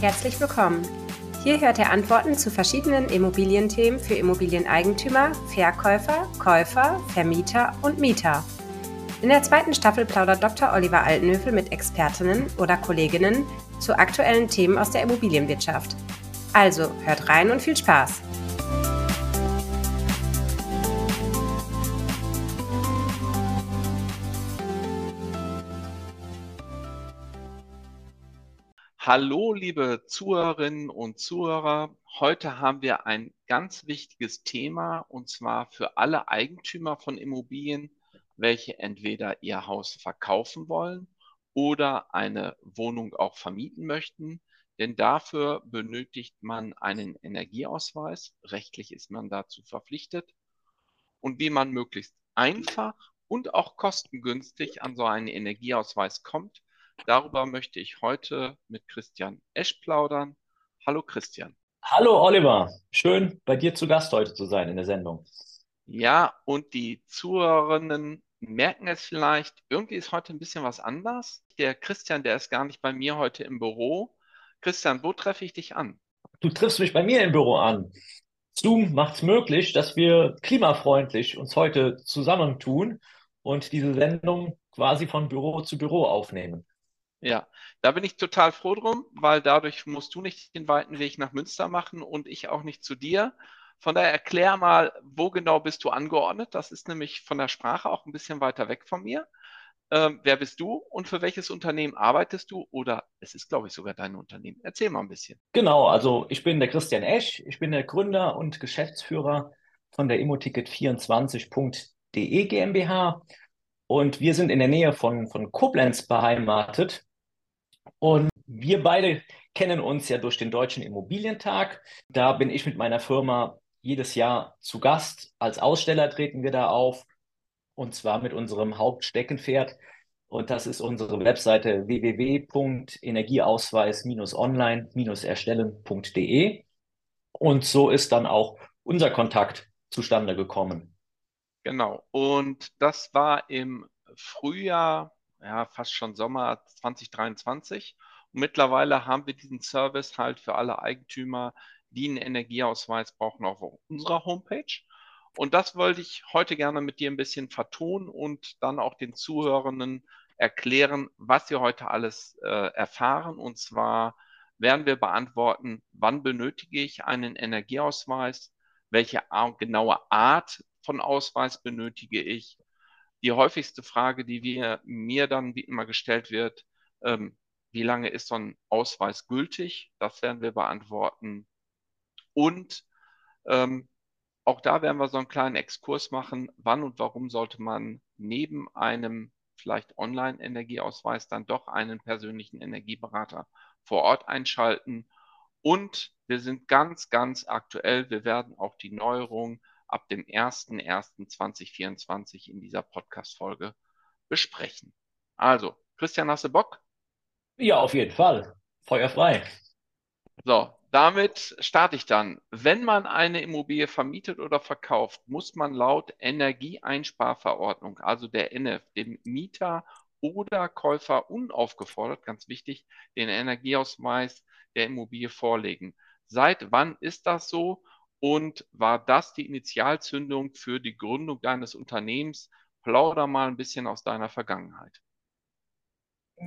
Herzlich willkommen. Hier hört ihr Antworten zu verschiedenen Immobilienthemen für Immobilieneigentümer, Verkäufer, Käufer, Vermieter und Mieter. In der zweiten Staffel plaudert Dr. Oliver Altenhöfel mit Expertinnen oder Kolleginnen zu aktuellen Themen aus der Immobilienwirtschaft. Also hört rein und viel Spaß! Hallo, liebe Zuhörerinnen und Zuhörer. Heute haben wir ein ganz wichtiges Thema und zwar für alle Eigentümer von Immobilien, welche entweder ihr Haus verkaufen wollen oder eine Wohnung auch vermieten möchten. Denn dafür benötigt man einen Energieausweis. Rechtlich ist man dazu verpflichtet. Und wie man möglichst einfach und auch kostengünstig an so einen Energieausweis kommt, Darüber möchte ich heute mit Christian Esch plaudern. Hallo Christian. Hallo Oliver, schön bei dir zu Gast heute zu sein in der Sendung. Ja, und die Zuhörerinnen merken es vielleicht, irgendwie ist heute ein bisschen was anders. Der Christian, der ist gar nicht bei mir heute im Büro. Christian, wo treffe ich dich an? Du triffst mich bei mir im Büro an. Zoom macht es möglich, dass wir klimafreundlich uns heute zusammentun und diese Sendung quasi von Büro zu Büro aufnehmen. Ja, da bin ich total froh drum, weil dadurch musst du nicht den weiten Weg nach Münster machen und ich auch nicht zu dir. Von daher erklär mal, wo genau bist du angeordnet? Das ist nämlich von der Sprache auch ein bisschen weiter weg von mir. Ähm, wer bist du und für welches Unternehmen arbeitest du? Oder es ist, glaube ich, sogar dein Unternehmen. Erzähl mal ein bisschen. Genau, also ich bin der Christian Esch, ich bin der Gründer und Geschäftsführer von der Immoticket24.de GmbH und wir sind in der Nähe von, von Koblenz beheimatet und wir beide kennen uns ja durch den Deutschen Immobilientag. Da bin ich mit meiner Firma jedes Jahr zu Gast. Als Aussteller treten wir da auf und zwar mit unserem Hauptsteckenpferd. Und das ist unsere Webseite www.energieausweis-online-erstellen.de. Und so ist dann auch unser Kontakt zustande gekommen. Genau. Und das war im Frühjahr ja, fast schon Sommer 2023. Und mittlerweile haben wir diesen Service halt für alle Eigentümer, die einen Energieausweis brauchen, auf unserer Homepage. Und das wollte ich heute gerne mit dir ein bisschen vertonen und dann auch den Zuhörenden erklären, was sie heute alles äh, erfahren. Und zwar werden wir beantworten, wann benötige ich einen Energieausweis, welche genaue Art von Ausweis benötige ich, die häufigste Frage, die wir, mir dann wie immer gestellt wird, ähm, wie lange ist so ein Ausweis gültig? Das werden wir beantworten. Und ähm, auch da werden wir so einen kleinen Exkurs machen, wann und warum sollte man neben einem vielleicht Online-Energieausweis dann doch einen persönlichen Energieberater vor Ort einschalten. Und wir sind ganz, ganz aktuell. Wir werden auch die Neuerungen ab dem 01.01.2024 in dieser Podcast-Folge besprechen. Also, Christian, hast du Bock? Ja, auf jeden Fall. Feuerfrei. So, damit starte ich dann. Wenn man eine Immobilie vermietet oder verkauft, muss man laut Energieeinsparverordnung, also der NF, dem Mieter oder Käufer unaufgefordert, ganz wichtig, den Energieausweis der Immobilie vorlegen. Seit wann ist das so? Und war das die Initialzündung für die Gründung deines Unternehmens? Plauder mal ein bisschen aus deiner Vergangenheit.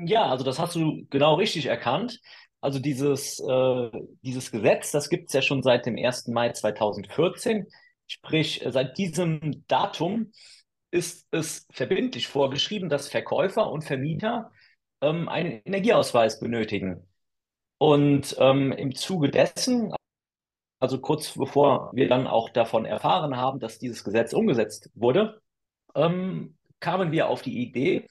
Ja, also das hast du genau richtig erkannt. Also dieses, äh, dieses Gesetz, das gibt es ja schon seit dem 1. Mai 2014. Sprich, seit diesem Datum ist es verbindlich vorgeschrieben, dass Verkäufer und Vermieter ähm, einen Energieausweis benötigen. Und ähm, im Zuge dessen, also kurz bevor wir dann auch davon erfahren haben, dass dieses Gesetz umgesetzt wurde, ähm, kamen wir auf die Idee,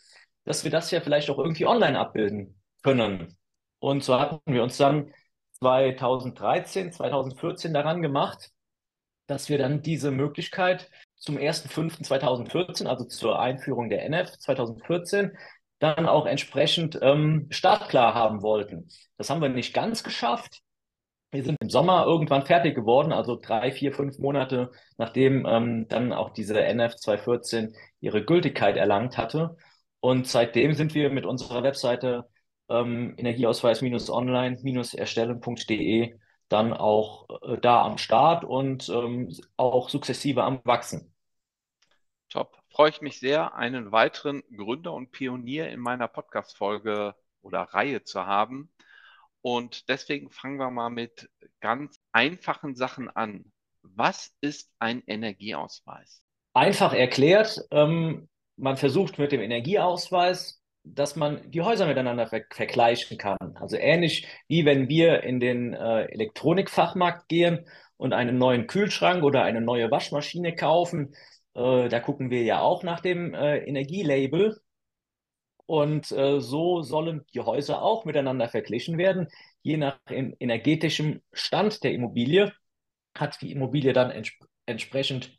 dass wir das ja vielleicht auch irgendwie online abbilden können. Und so hatten wir uns dann 2013, 2014 daran gemacht, dass wir dann diese Möglichkeit zum 1.5.2014, also zur Einführung der NF 2014, dann auch entsprechend ähm, startklar haben wollten. Das haben wir nicht ganz geschafft, wir sind im Sommer irgendwann fertig geworden, also drei, vier, fünf Monate, nachdem ähm, dann auch diese NF 214 ihre Gültigkeit erlangt hatte. Und seitdem sind wir mit unserer Webseite ähm, Energieausweis-online-erstellen.de dann auch äh, da am Start und ähm, auch sukzessive am Wachsen. Top. Freue ich mich sehr, einen weiteren Gründer und Pionier in meiner Podcast-Folge oder Reihe zu haben. Und deswegen fangen wir mal mit ganz einfachen Sachen an. Was ist ein Energieausweis? Einfach erklärt, ähm, man versucht mit dem Energieausweis dass man die Häuser miteinander ver vergleichen kann. Also ähnlich wie wenn wir in den äh, Elektronikfachmarkt gehen und einen neuen Kühlschrank oder eine neue Waschmaschine kaufen. Äh, da gucken wir ja auch nach dem äh, Energielabel. Und äh, so sollen die Häuser auch miteinander verglichen werden. Je nach energetischem Stand der Immobilie hat die Immobilie dann ents entsprechend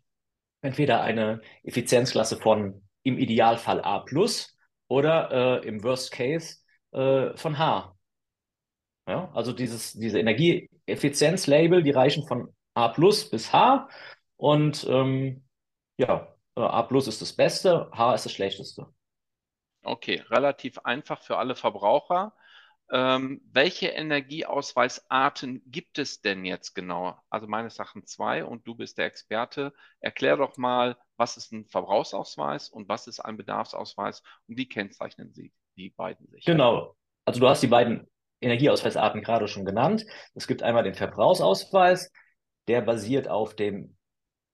entweder eine Effizienzklasse von im Idealfall A plus oder äh, im Worst Case äh, von H. Ja, also dieses, diese Energieeffizienzlabel, die reichen von A plus bis H und ähm, ja, äh, A plus ist das Beste, H ist das Schlechteste. Okay, relativ einfach für alle Verbraucher. Ähm, welche Energieausweisarten gibt es denn jetzt genau? Also meines Erachtens zwei und du bist der Experte. Erklär doch mal, was ist ein Verbrauchsausweis und was ist ein Bedarfsausweis und wie kennzeichnen sie die beiden sich? Genau. Also du hast die beiden Energieausweisarten gerade schon genannt. Es gibt einmal den Verbrauchsausweis, der basiert auf dem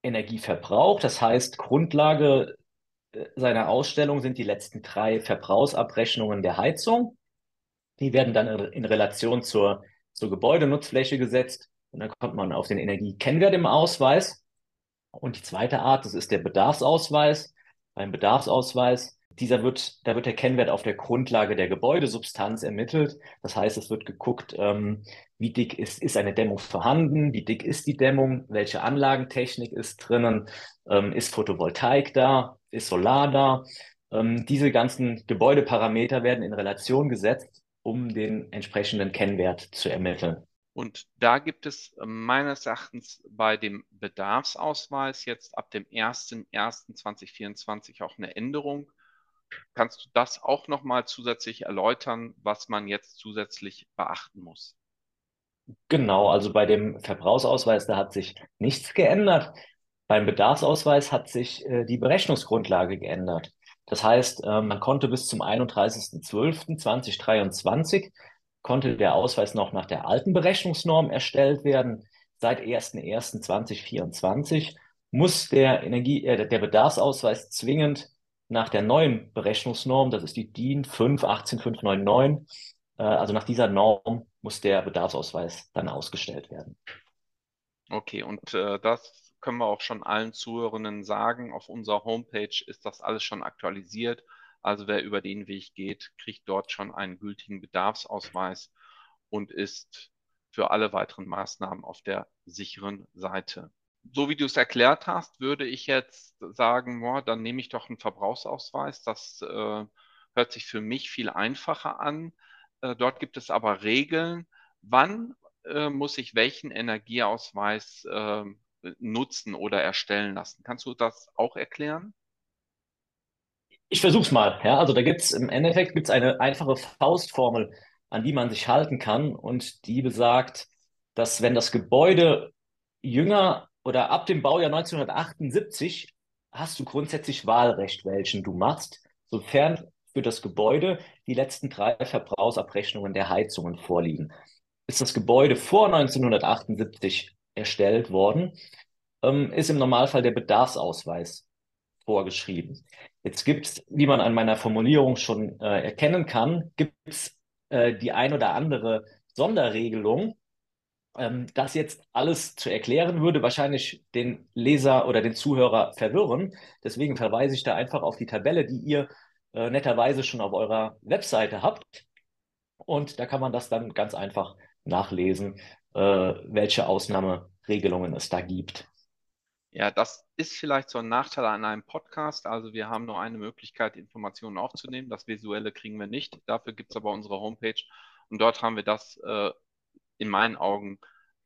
Energieverbrauch. Das heißt, Grundlage seiner Ausstellung sind die letzten drei Verbrauchsabrechnungen der Heizung. Die werden dann in Relation zur, zur Gebäudenutzfläche gesetzt und dann kommt man auf den Energiekennwert im Ausweis. Und die zweite Art, das ist der Bedarfsausweis. Beim Bedarfsausweis, dieser wird, da wird der Kennwert auf der Grundlage der Gebäudesubstanz ermittelt. Das heißt, es wird geguckt, ähm, wie dick ist, ist eine Dämmung vorhanden, wie dick ist die Dämmung, welche Anlagentechnik ist drinnen, ähm, ist Photovoltaik da, ist Solar da. Ähm, diese ganzen Gebäudeparameter werden in Relation gesetzt um den entsprechenden Kennwert zu ermitteln. Und da gibt es meines Erachtens bei dem Bedarfsausweis jetzt ab dem 01.01.2024 auch eine Änderung. Kannst du das auch nochmal zusätzlich erläutern, was man jetzt zusätzlich beachten muss? Genau, also bei dem Verbrauchsausweis, da hat sich nichts geändert. Beim Bedarfsausweis hat sich äh, die Berechnungsgrundlage geändert. Das heißt, äh, man konnte bis zum 31.12.2023 konnte der Ausweis noch nach der alten Berechnungsnorm erstellt werden. Seit 1.1.2024 muss der Energie, äh, der Bedarfsausweis zwingend nach der neuen Berechnungsnorm, das ist die DIN 5 18599, äh, also nach dieser Norm muss der Bedarfsausweis dann ausgestellt werden. Okay, und äh, das können wir auch schon allen Zuhörenden sagen. Auf unserer Homepage ist das alles schon aktualisiert. Also wer über den Weg geht, kriegt dort schon einen gültigen Bedarfsausweis und ist für alle weiteren Maßnahmen auf der sicheren Seite. So wie du es erklärt hast, würde ich jetzt sagen, boah, dann nehme ich doch einen Verbrauchsausweis. Das äh, hört sich für mich viel einfacher an. Äh, dort gibt es aber Regeln. Wann äh, muss ich welchen Energieausweis ähm, nutzen oder erstellen lassen. Kannst du das auch erklären? Ich versuche es mal. Ja, also da gibt es im Endeffekt gibt's eine einfache Faustformel, an die man sich halten kann und die besagt, dass wenn das Gebäude jünger oder ab dem Baujahr 1978 hast du grundsätzlich Wahlrecht, welchen du machst, sofern für das Gebäude die letzten drei Verbrauchsabrechnungen der Heizungen vorliegen. Ist das Gebäude vor 1978 erstellt worden, ähm, ist im Normalfall der Bedarfsausweis vorgeschrieben. Jetzt gibt es, wie man an meiner Formulierung schon äh, erkennen kann, gibt es äh, die ein oder andere Sonderregelung. Ähm, das jetzt alles zu erklären, würde wahrscheinlich den Leser oder den Zuhörer verwirren. Deswegen verweise ich da einfach auf die Tabelle, die ihr äh, netterweise schon auf eurer Webseite habt. Und da kann man das dann ganz einfach nachlesen, äh, welche Ausnahmeregelungen es da gibt. Ja, das ist vielleicht so ein Nachteil an einem Podcast. Also wir haben nur eine Möglichkeit, Informationen aufzunehmen. Das Visuelle kriegen wir nicht. Dafür gibt es aber unsere Homepage. Und dort haben wir das äh, in meinen Augen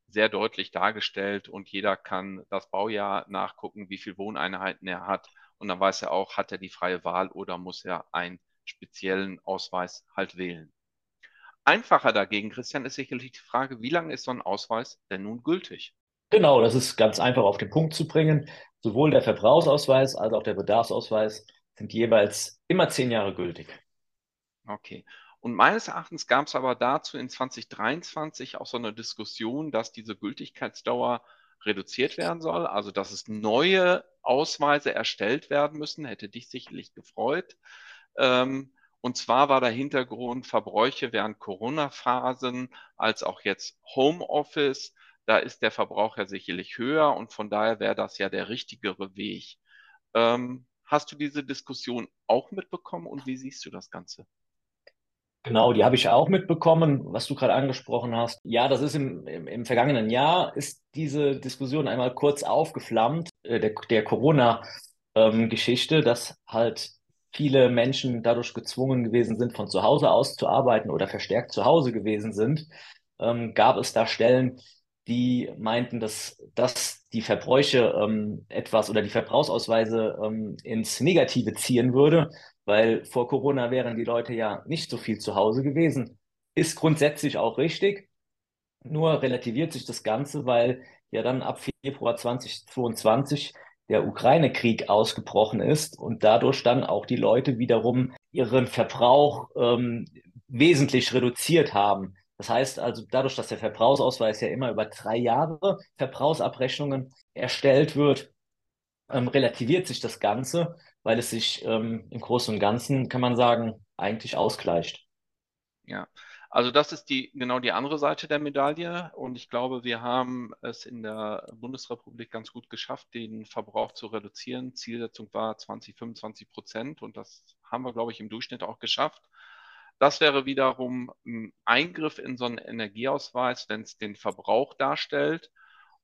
sehr deutlich dargestellt und jeder kann das Baujahr nachgucken, wie viele Wohneinheiten er hat. Und dann weiß er auch, hat er die freie Wahl oder muss er einen speziellen Ausweis halt wählen. Einfacher dagegen, Christian, ist sicherlich die Frage, wie lange ist so ein Ausweis denn nun gültig? Genau, das ist ganz einfach auf den Punkt zu bringen. Sowohl der Verbrauchsausweis als auch der Bedarfsausweis sind jeweils immer zehn Jahre gültig. Okay. Und meines Erachtens gab es aber dazu in 2023 auch so eine Diskussion, dass diese Gültigkeitsdauer reduziert werden soll, also dass es neue Ausweise erstellt werden müssen, hätte dich sicherlich gefreut. Ähm, und zwar war der Hintergrund Verbräuche während Corona-Phasen als auch jetzt Homeoffice. Da ist der Verbrauch ja sicherlich höher und von daher wäre das ja der richtigere Weg. Ähm, hast du diese Diskussion auch mitbekommen und wie siehst du das Ganze? Genau, die habe ich auch mitbekommen, was du gerade angesprochen hast. Ja, das ist im, im, im, vergangenen Jahr, ist diese Diskussion einmal kurz aufgeflammt, äh, der, der Corona-Geschichte, ähm, dass halt viele Menschen dadurch gezwungen gewesen sind, von zu Hause aus zu arbeiten oder verstärkt zu Hause gewesen sind, ähm, gab es da Stellen, die meinten, dass, dass die Verbräuche ähm, etwas oder die Verbrauchsausweise ähm, ins Negative ziehen würde, weil vor Corona wären die Leute ja nicht so viel zu Hause gewesen. Ist grundsätzlich auch richtig, nur relativiert sich das Ganze, weil ja dann ab Februar 2022 der Ukraine-Krieg ausgebrochen ist und dadurch dann auch die Leute wiederum ihren Verbrauch ähm, wesentlich reduziert haben. Das heißt also, dadurch, dass der Verbrauchsausweis ja immer über drei Jahre Verbrauchsabrechnungen erstellt wird, ähm, relativiert sich das Ganze, weil es sich ähm, im Großen und Ganzen, kann man sagen, eigentlich ausgleicht. Ja, also das ist die genau die andere Seite der Medaille und ich glaube, wir haben es in der Bundesrepublik ganz gut geschafft, den Verbrauch zu reduzieren. Zielsetzung war 20, 25 Prozent und das haben wir, glaube ich, im Durchschnitt auch geschafft. Das wäre wiederum ein Eingriff in so einen Energieausweis, wenn es den Verbrauch darstellt.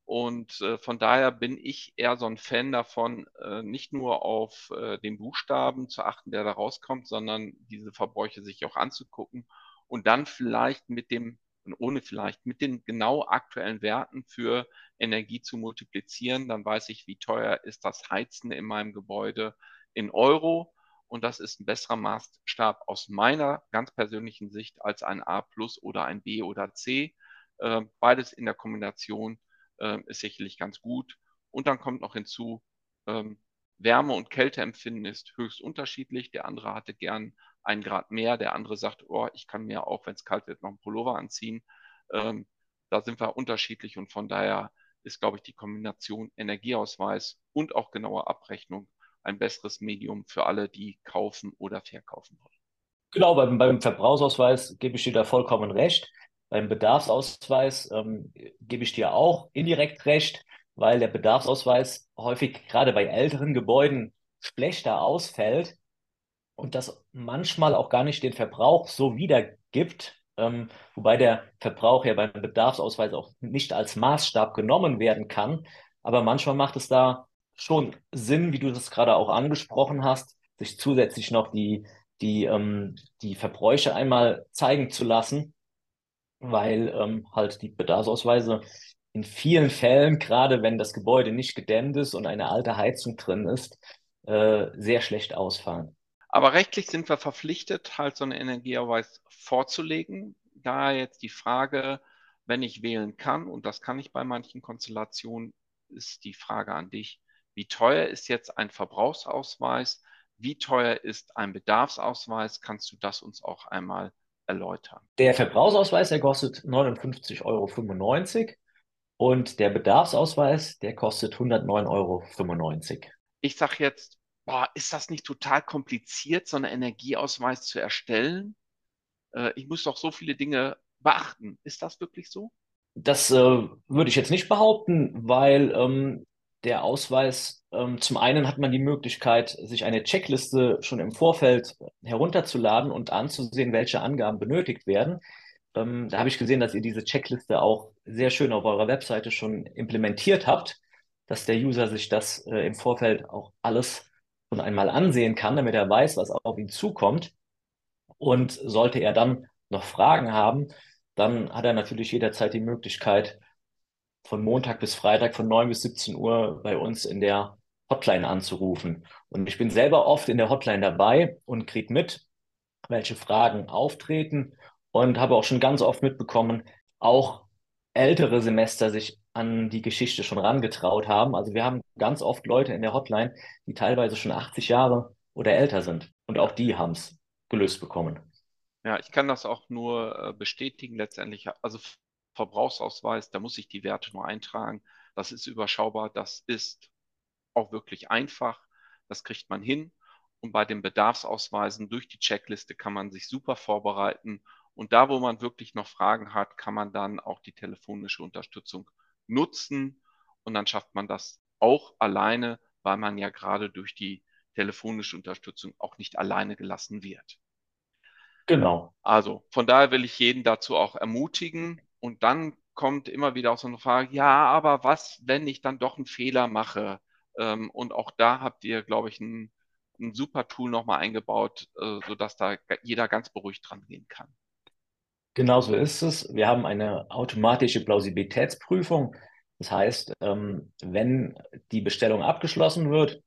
Und äh, von daher bin ich eher so ein Fan davon, äh, nicht nur auf äh, den Buchstaben zu achten, der da rauskommt, sondern diese Verbräuche sich auch anzugucken und dann vielleicht mit dem, ohne vielleicht, mit den genau aktuellen Werten für Energie zu multiplizieren. Dann weiß ich, wie teuer ist das Heizen in meinem Gebäude in Euro und das ist ein besserer Maßstab aus meiner ganz persönlichen Sicht als ein A plus oder ein B oder C. Äh, beides in der Kombination äh, ist sicherlich ganz gut. Und dann kommt noch hinzu, ähm, Wärme- und Kälteempfinden ist höchst unterschiedlich. Der andere hatte gern einen Grad mehr, der andere sagt, oh, ich kann mir auch, wenn es kalt wird, noch einen Pullover anziehen. Ähm, da sind wir unterschiedlich und von daher ist, glaube ich, die Kombination Energieausweis und auch genaue Abrechnung ein besseres Medium für alle, die kaufen oder verkaufen wollen. Genau, beim, beim Verbrauchsausweis gebe ich dir da vollkommen recht. Beim Bedarfsausweis ähm, gebe ich dir auch indirekt recht, weil der Bedarfsausweis häufig gerade bei älteren Gebäuden schlechter ausfällt und das manchmal auch gar nicht den Verbrauch so wiedergibt, ähm, wobei der Verbrauch ja beim Bedarfsausweis auch nicht als Maßstab genommen werden kann. Aber manchmal macht es da schon Sinn, wie du das gerade auch angesprochen hast, sich zusätzlich noch die, die, ähm, die Verbräuche einmal zeigen zu lassen, weil ähm, halt die Bedarfsausweise in vielen Fällen, gerade wenn das Gebäude nicht gedämmt ist und eine alte Heizung drin ist, äh, sehr schlecht ausfallen. Aber rechtlich sind wir verpflichtet, halt so einen Energieausweis vorzulegen. Daher jetzt die Frage, wenn ich wählen kann, und das kann ich bei manchen Konstellationen, ist die Frage an dich, wie teuer ist jetzt ein Verbrauchsausweis? Wie teuer ist ein Bedarfsausweis? Kannst du das uns auch einmal erläutern? Der Verbrauchsausweis, der kostet 59,95 Euro und der Bedarfsausweis, der kostet 109,95 Euro. Ich sage jetzt, boah, ist das nicht total kompliziert, so einen Energieausweis zu erstellen? Äh, ich muss doch so viele Dinge beachten. Ist das wirklich so? Das äh, würde ich jetzt nicht behaupten, weil ähm, der Ausweis, ähm, zum einen hat man die Möglichkeit, sich eine Checkliste schon im Vorfeld herunterzuladen und anzusehen, welche Angaben benötigt werden. Ähm, da habe ich gesehen, dass ihr diese Checkliste auch sehr schön auf eurer Webseite schon implementiert habt, dass der User sich das äh, im Vorfeld auch alles schon einmal ansehen kann, damit er weiß, was auf ihn zukommt. Und sollte er dann noch Fragen haben, dann hat er natürlich jederzeit die Möglichkeit, von Montag bis Freitag von 9 bis 17 Uhr bei uns in der Hotline anzurufen. Und ich bin selber oft in der Hotline dabei und kriege mit, welche Fragen auftreten und habe auch schon ganz oft mitbekommen, auch ältere Semester sich an die Geschichte schon rangetraut haben. Also wir haben ganz oft Leute in der Hotline, die teilweise schon 80 Jahre oder älter sind. Und auch die haben es gelöst bekommen. Ja, ich kann das auch nur äh, bestätigen letztendlich. Also Verbrauchsausweis, da muss ich die Werte nur eintragen. Das ist überschaubar, das ist auch wirklich einfach. Das kriegt man hin. Und bei den Bedarfsausweisen durch die Checkliste kann man sich super vorbereiten. Und da, wo man wirklich noch Fragen hat, kann man dann auch die telefonische Unterstützung nutzen. Und dann schafft man das auch alleine, weil man ja gerade durch die telefonische Unterstützung auch nicht alleine gelassen wird. Genau. Also von daher will ich jeden dazu auch ermutigen. Und dann kommt immer wieder auch so eine Frage, ja, aber was, wenn ich dann doch einen Fehler mache? Ähm, und auch da habt ihr, glaube ich, ein, ein super Tool nochmal eingebaut, äh, sodass da jeder ganz beruhigt dran gehen kann. Genau so ist es. Wir haben eine automatische Plausibilitätsprüfung. Das heißt, ähm, wenn die Bestellung abgeschlossen wird,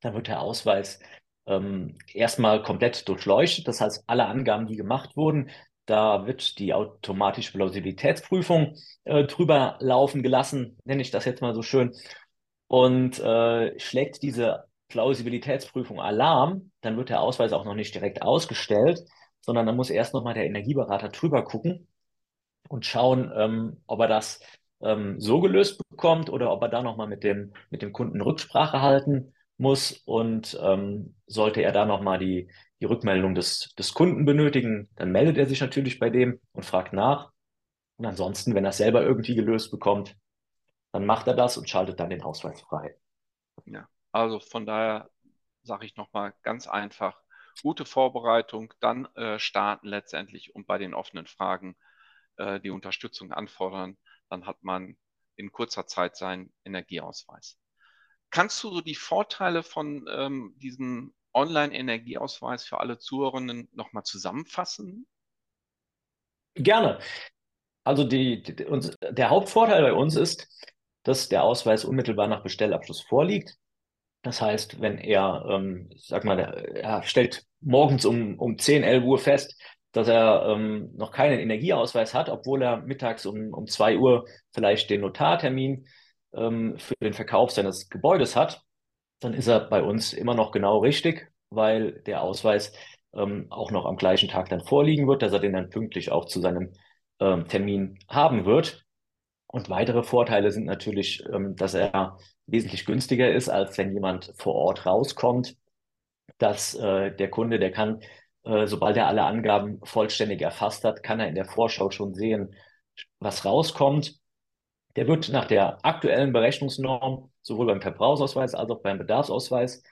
dann wird der Ausweis ähm, erstmal komplett durchleuchtet. Das heißt, alle Angaben, die gemacht wurden, da wird die automatische Plausibilitätsprüfung äh, drüber laufen gelassen, nenne ich das jetzt mal so schön. Und äh, schlägt diese Plausibilitätsprüfung Alarm, dann wird der Ausweis auch noch nicht direkt ausgestellt, sondern dann muss erst nochmal der Energieberater drüber gucken und schauen, ähm, ob er das ähm, so gelöst bekommt oder ob er da nochmal mit dem, mit dem Kunden Rücksprache halten muss und ähm, sollte er da nochmal die, die Rückmeldung des, des Kunden benötigen, dann meldet er sich natürlich bei dem und fragt nach. Und ansonsten, wenn er es selber irgendwie gelöst bekommt, dann macht er das und schaltet dann den Ausweis frei. Ja, also von daher sage ich nochmal ganz einfach, gute Vorbereitung, dann äh, starten letztendlich und bei den offenen Fragen äh, die Unterstützung anfordern, dann hat man in kurzer Zeit seinen Energieausweis. Kannst du so die Vorteile von ähm, diesem Online-Energieausweis für alle Zuhörerinnen nochmal zusammenfassen? Gerne. Also die, die, uns, der Hauptvorteil bei uns ist, dass der Ausweis unmittelbar nach Bestellabschluss vorliegt. Das heißt, wenn er, ähm, sag mal, er stellt morgens um, um 10, 11 Uhr fest, dass er ähm, noch keinen Energieausweis hat, obwohl er mittags um, um 2 Uhr vielleicht den Notartermin ähm, für den Verkauf seines Gebäudes hat, dann ist er bei uns immer noch genau richtig, weil der Ausweis ähm, auch noch am gleichen Tag dann vorliegen wird, dass er den dann pünktlich auch zu seinem ähm, Termin haben wird. Und weitere Vorteile sind natürlich, ähm, dass er wesentlich günstiger ist, als wenn jemand vor Ort rauskommt, dass äh, der Kunde, der kann, äh, sobald er alle Angaben vollständig erfasst hat, kann er in der Vorschau schon sehen, was rauskommt. Der wird nach der aktuellen Berechnungsnorm sowohl beim Verbrauchsausweis als auch beim Bedarfsausweis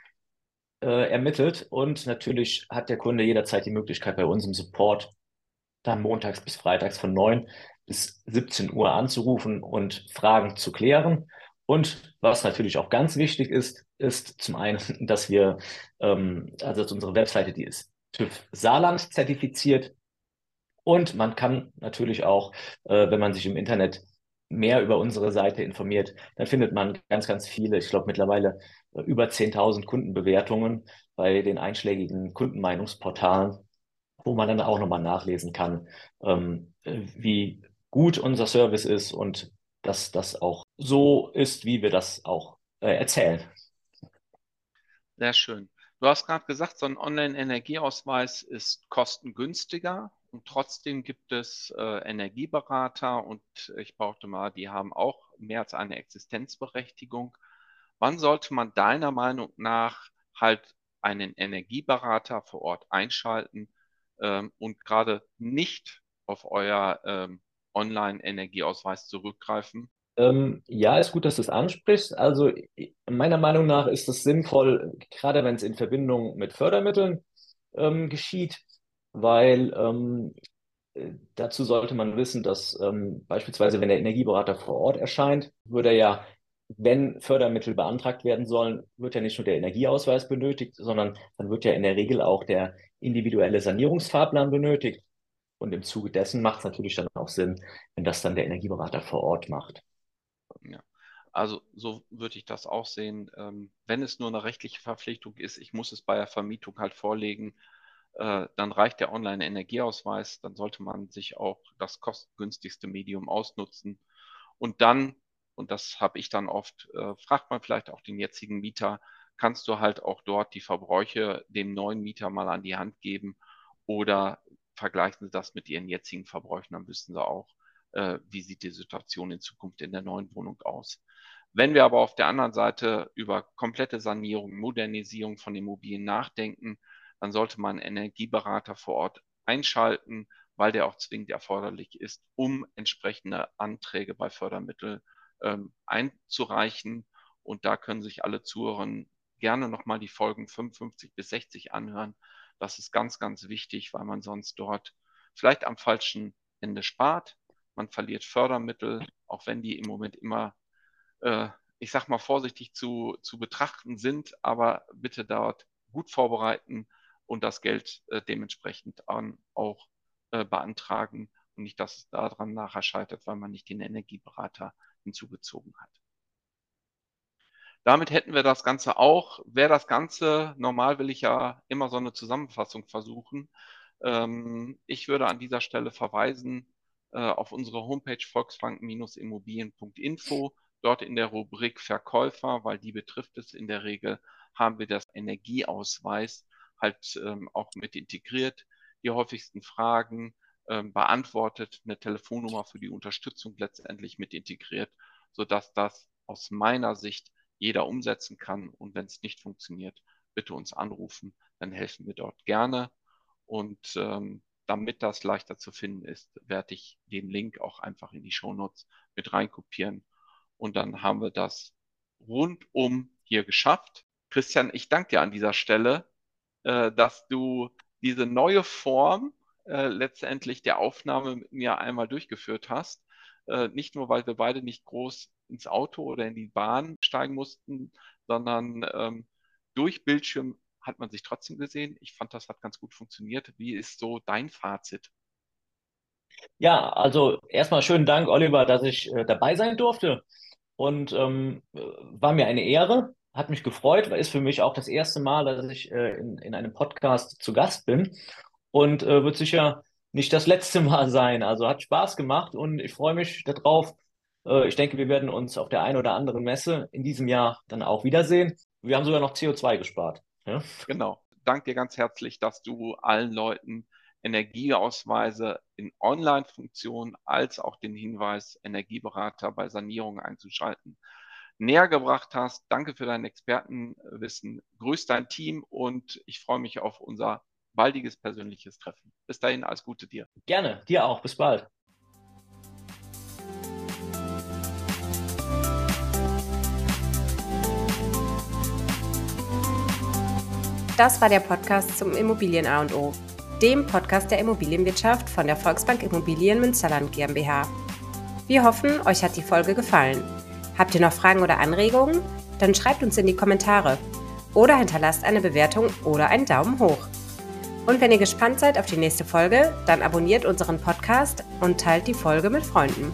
äh, ermittelt. Und natürlich hat der Kunde jederzeit die Möglichkeit, bei uns im Support dann montags bis freitags von 9 bis 17 Uhr anzurufen und Fragen zu klären. Und was natürlich auch ganz wichtig ist, ist zum einen, dass wir, ähm, also dass unsere Webseite, die ist TÜV Saarland zertifiziert. Und man kann natürlich auch, äh, wenn man sich im Internet mehr über unsere Seite informiert, dann findet man ganz, ganz viele, ich glaube mittlerweile äh, über 10.000 Kundenbewertungen bei den einschlägigen Kundenmeinungsportalen, wo man dann auch nochmal nachlesen kann, ähm, wie gut unser Service ist und dass das auch so ist, wie wir das auch äh, erzählen. Sehr schön. Du hast gerade gesagt, so ein Online-Energieausweis ist kostengünstiger und trotzdem gibt es äh, Energieberater und ich brauchte mal, die haben auch mehr als eine Existenzberechtigung. Wann sollte man deiner Meinung nach halt einen Energieberater vor Ort einschalten ähm, und gerade nicht auf euer ähm, Online-Energieausweis zurückgreifen? Ähm, ja, ist gut, dass du es ansprichst. Also meiner Meinung nach ist es sinnvoll, gerade wenn es in Verbindung mit Fördermitteln ähm, geschieht, weil ähm, dazu sollte man wissen, dass ähm, beispielsweise, wenn der Energieberater vor Ort erscheint, würde er ja, wenn Fördermittel beantragt werden sollen, wird ja nicht nur der Energieausweis benötigt, sondern dann wird ja in der Regel auch der individuelle Sanierungsfahrplan benötigt. Und im Zuge dessen macht es natürlich dann auch Sinn, wenn das dann der Energieberater vor Ort macht. Ja. Also so würde ich das auch sehen. Ähm, wenn es nur eine rechtliche Verpflichtung ist, ich muss es bei der Vermietung halt vorlegen, äh, dann reicht der Online-Energieausweis, dann sollte man sich auch das kostengünstigste Medium ausnutzen. Und dann, und das habe ich dann oft, äh, fragt man vielleicht auch den jetzigen Mieter, kannst du halt auch dort die Verbräuche dem neuen Mieter mal an die Hand geben oder vergleichen Sie das mit Ihren jetzigen Verbräuchen, dann wissen Sie auch, äh, wie sieht die Situation in Zukunft in der neuen Wohnung aus. Wenn wir aber auf der anderen Seite über komplette Sanierung, Modernisierung von Immobilien nachdenken, dann sollte man einen Energieberater vor Ort einschalten, weil der auch zwingend erforderlich ist, um entsprechende Anträge bei Fördermitteln ähm, einzureichen. Und da können sich alle Zuhörer gerne nochmal die Folgen 55 bis 60 anhören. Das ist ganz, ganz wichtig, weil man sonst dort vielleicht am falschen Ende spart. Man verliert Fördermittel, auch wenn die im Moment immer, äh, ich sag mal vorsichtig zu, zu betrachten sind, aber bitte dort gut vorbereiten und das Geld äh, dementsprechend an, auch äh, beantragen und nicht, dass es daran nachher scheitert, weil man nicht den Energieberater hinzugezogen hat. Damit hätten wir das Ganze auch. Wer das Ganze, normal will ich ja immer so eine Zusammenfassung versuchen. Ähm, ich würde an dieser Stelle verweisen äh, auf unsere Homepage volksbanken-immobilien.info. Dort in der Rubrik Verkäufer, weil die betrifft es in der Regel, haben wir das Energieausweis halt ähm, auch mit integriert, die häufigsten Fragen ähm, beantwortet, eine Telefonnummer für die Unterstützung letztendlich mit integriert, sodass das aus meiner Sicht jeder umsetzen kann. Und wenn es nicht funktioniert, bitte uns anrufen, dann helfen wir dort gerne. Und ähm, damit das leichter zu finden ist, werde ich den Link auch einfach in die Shownotes mit reinkopieren. Und dann haben wir das rundum hier geschafft. Christian, ich danke dir an dieser Stelle äh, dass du diese neue Form äh, letztendlich der Aufnahme mit mir einmal durchgeführt hast. Äh, nicht nur, weil wir beide nicht groß ins Auto oder in die Bahn steigen mussten, sondern ähm, durch Bildschirm hat man sich trotzdem gesehen. Ich fand, das hat ganz gut funktioniert. Wie ist so dein Fazit? Ja, also erstmal schönen Dank, Oliver, dass ich äh, dabei sein durfte. Und ähm, war mir eine Ehre hat mich gefreut, weil ist für mich auch das erste Mal, dass ich äh, in, in einem Podcast zu Gast bin und äh, wird sicher nicht das letzte Mal sein. Also hat Spaß gemacht und ich freue mich darauf. Äh, ich denke, wir werden uns auf der einen oder anderen Messe in diesem Jahr dann auch wiedersehen. Wir haben sogar noch CO2 gespart. Ja? Genau. Danke dir ganz herzlich, dass du allen Leuten Energieausweise in Online-Funktionen als auch den Hinweis, Energieberater bei Sanierungen einzuschalten, näher gebracht hast. Danke für dein Expertenwissen. Grüß dein Team und ich freue mich auf unser baldiges persönliches Treffen. Bis dahin, alles Gute dir. Gerne, dir auch. Bis bald. Das war der Podcast zum Immobilien A und O, dem Podcast der Immobilienwirtschaft von der Volksbank Immobilien Münsterland GmbH. Wir hoffen, euch hat die Folge gefallen. Habt ihr noch Fragen oder Anregungen? Dann schreibt uns in die Kommentare oder hinterlasst eine Bewertung oder einen Daumen hoch. Und wenn ihr gespannt seid auf die nächste Folge, dann abonniert unseren Podcast und teilt die Folge mit Freunden.